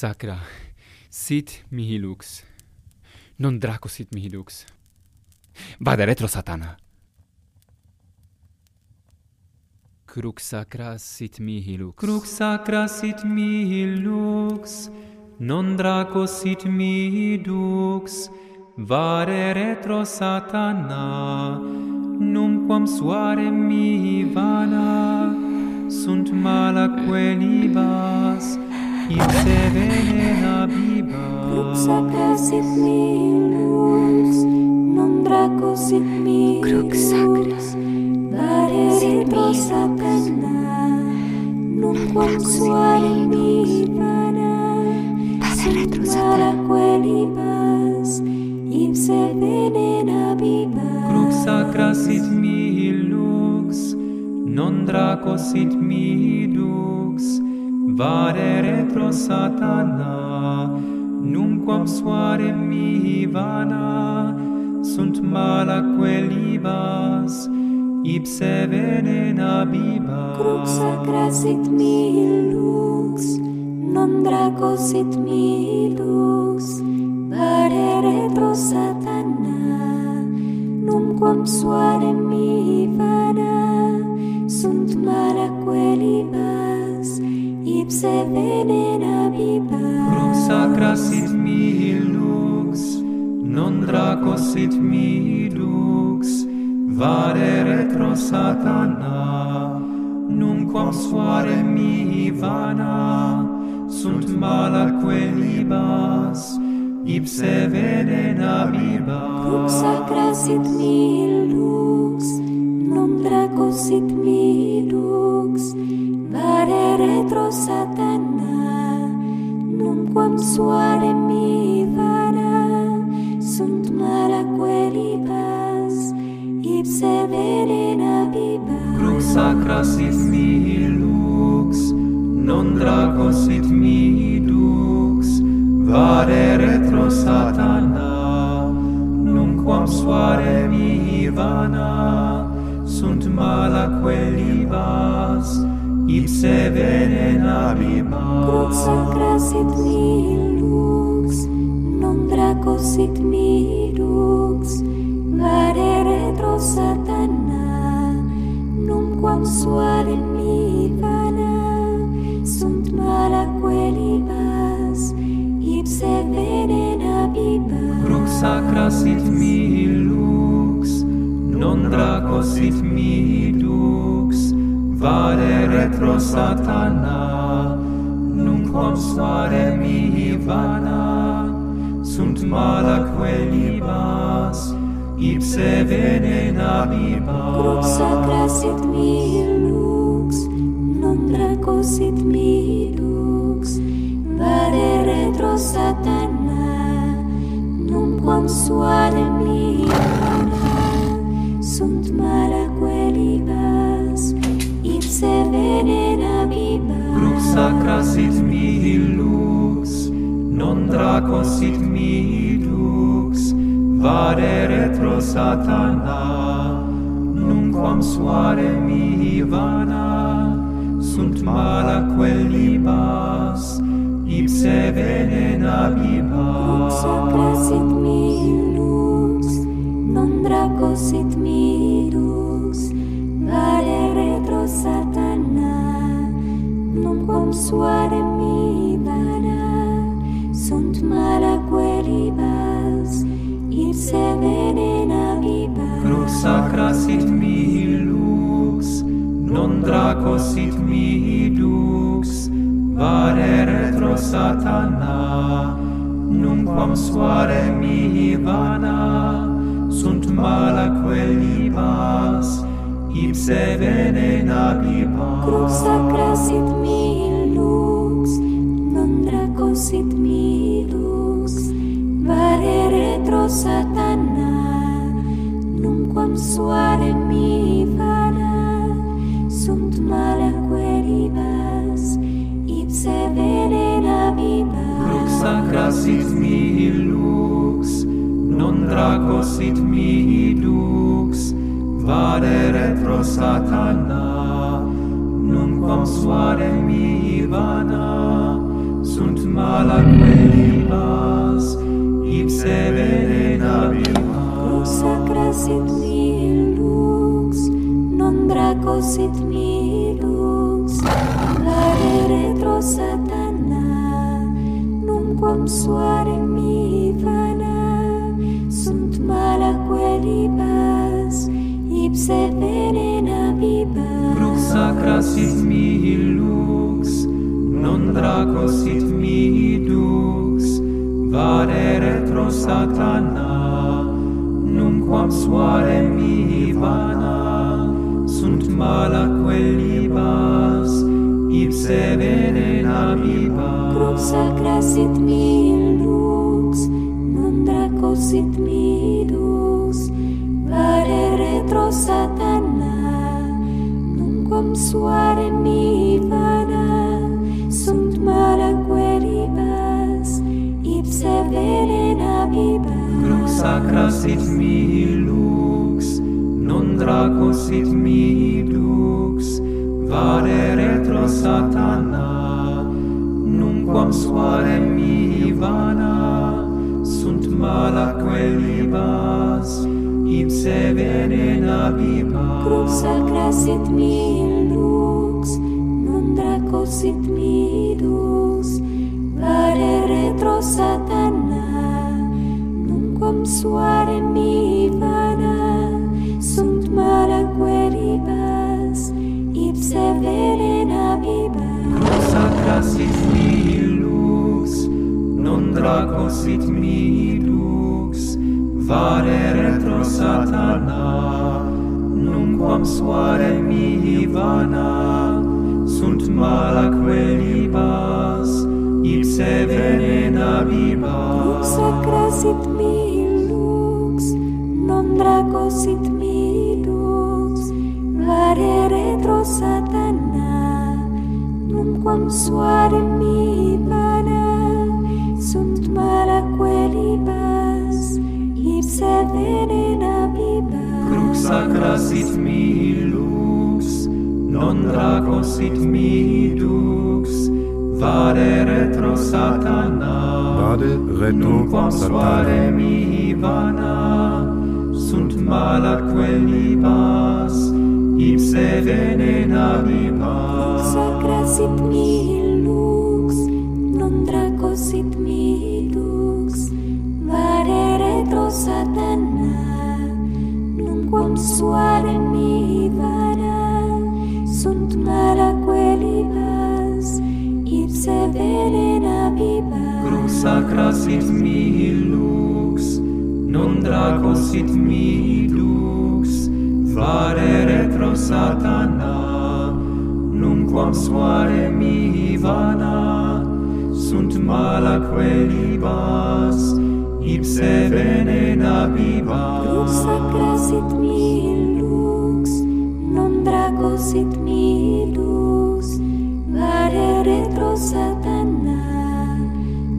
sacra sit mihi lux. Non draco sit mihi lux. Vade retro satana. Crux sacra sit mihi lux. Crux sacra sit mihi lux. Non draco sit mihi dux. Vare retro satana. Numquam suare mihi vana. Sunt mala quelibas. Ipse venena bibas. Crux sacra sit mihi lux. Bracus in mi. Cruc sacris. Dare retro satana Nunquam suari mi vana. Pase retro satana Paraquelibas Ipse venena vivas crux sacras it mi lux. Non dracos it mi dux. Vare retro satana. Nunquam suare mi vana sunt malaque bas ipse venena bibas. Crux sacra sit mihi lux, non draco sit mihi lux, pare retro satana, num quam suare mihi vana, sunt malaque quelibas ipse venena bibas. Crux sacra sit mihi lux, non draco sit midux vade retro satana. Num quam suare mi vana sunt malaque libas ipse venena viva cum sacra sit milux non draco sit milux vade retro satana. Num quam suare sacra sit mihi lux, non draco sit mihi dux, vare retro satana, numquam suare mihi vana, sunt mala quelli vas, ipse venenabimas. Crux sacra sit mihi lux, non draco sit mihi dux, sacra sit mihi lux, non draco sit mihi dux, vale retro satana, nunquam suare mihi vana, sunt malaque libas, ipse venena vivas. Crux sacra sit mihi lux, non draco sit mihi dux, vale retro satana, quam suare mia. Sunt mala quelli vas ipse venera viva. Lux sacra sit mihi lux non draco sit mihi dux vade retro satana nunquam suare mihi vana. Sunt mala quelli vas ipse venena biba. Sacra sit mi lux, non draco sit mi lux, vade retro satana, non quam suare mi vana, sunt mala queribas, ipse venena biba. Crux sacra sit mi lux, non draco sit mi vare retro satana nunquam suare mihi vana sunt mala quelli pas ipse venena pipa crux sacra sit mi sit mihi dux, vade retro satana, numquam suare mihi vana, sunt mala quellibas, ipse venena vima. Pro sacra sit mihi lux, non draco sit mihi lux, vade retro satana, numquam suare mihi libas ipse venena vivas Brux sacra sit mihi lux non draco sit mihi dux. Vare retro satana numquam suare mihi vana. Sunt mala quel libas ipse venena vivas Brux sacra sit mihi lux non draco sit mihi satana nunquam suare mi vana sunt mala queribas ipse venena vivas crux sacra sit mihi lux non draco sit mi dux vare retro satana nunquam suare mihi vana sunt mala queribas habita crux alcrasit mihi lux non dracosit mihi dux. Vare retro satana cum suare mihi vana. Sunt mala queribas ipse venena viva crux alcrasit mihi lux non dracosit mihi dux. Vare retro satana. Om suare mihi vana, sunt mala libas, ipse venena vivas. Sacra sit mihi lux, non draco sit mihi dux vare retro satana, numquam suare mihi vana, sunt mala libas, ipse venena crux sacra sit mihi lux, non draco sit mihi dux, vade retro satana, vade retro satana, suare mihi vana, sunt mala libas, ipse venena libas. Sacra sit mihi lux, non draco sit mihi dux, vade retro satana, suare mi vara sunt mara quelibas ipse venena vivas crux sacra sit mi lux non draco sit mi lux vare retro satana numquam suare mi vana sunt mala quelibas ipse venena viva. Cruxa sit mi lux, non draco sit mi lux, vare retro satana,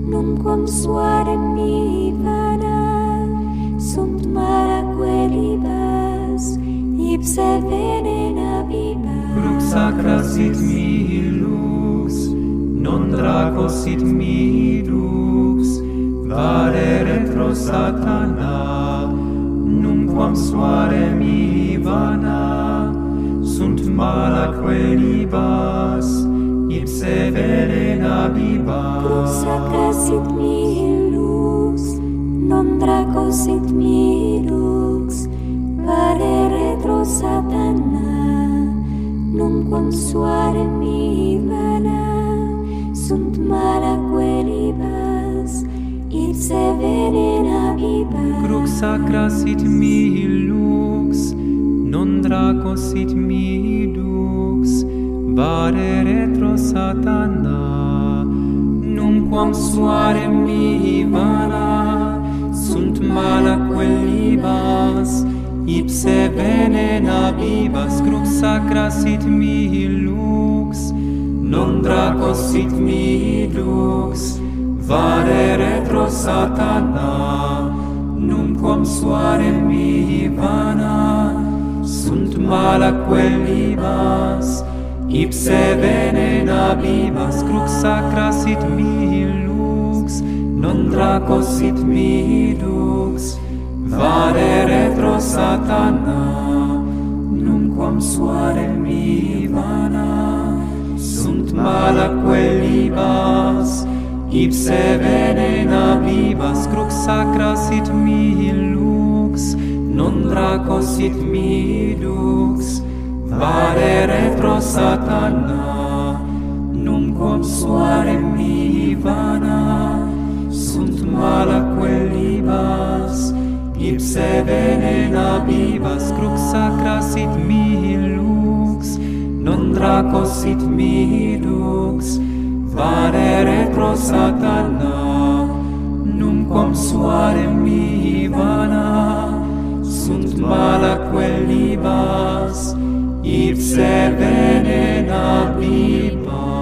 non quam suare mi vana, sunt mara quelibas, ipse venena viva. Cruxa sit mi lux, non draco sit mi lux, vale retro satana numquam suare mi vana sunt mala queribas ipse velena bibas sacra sit mi lux non draco sit mi lux vale retro satana numquam suare mi vana sunt mala venena crux sacra sit mihi lux non draco sit mihi dux. Vare retro satana num quam suare mihi vana. Sunt mala quellibas ipse venena vivas crux sacra sit mihi lux non draco sit mihi dux vade retro satana numquam suare mihi vana sunt mala quel libas ipse venena vivas crux sacra sit mihi lux non draco sit mihi dux. Vade retro satana numquam suare mihi vana sunt mala quel libas Ipse venena vivas, crux sacra sit mihi lux, non draco sit mihi lux. Vare retro satana, num quam suare mihi vana, sunt mala libas, ipse venena vivas, crux sacra sit mihi lux, non draco sit mihi lux parere retro satana. Num quam suare mi vana sunt mala quelibas ipse venena bibas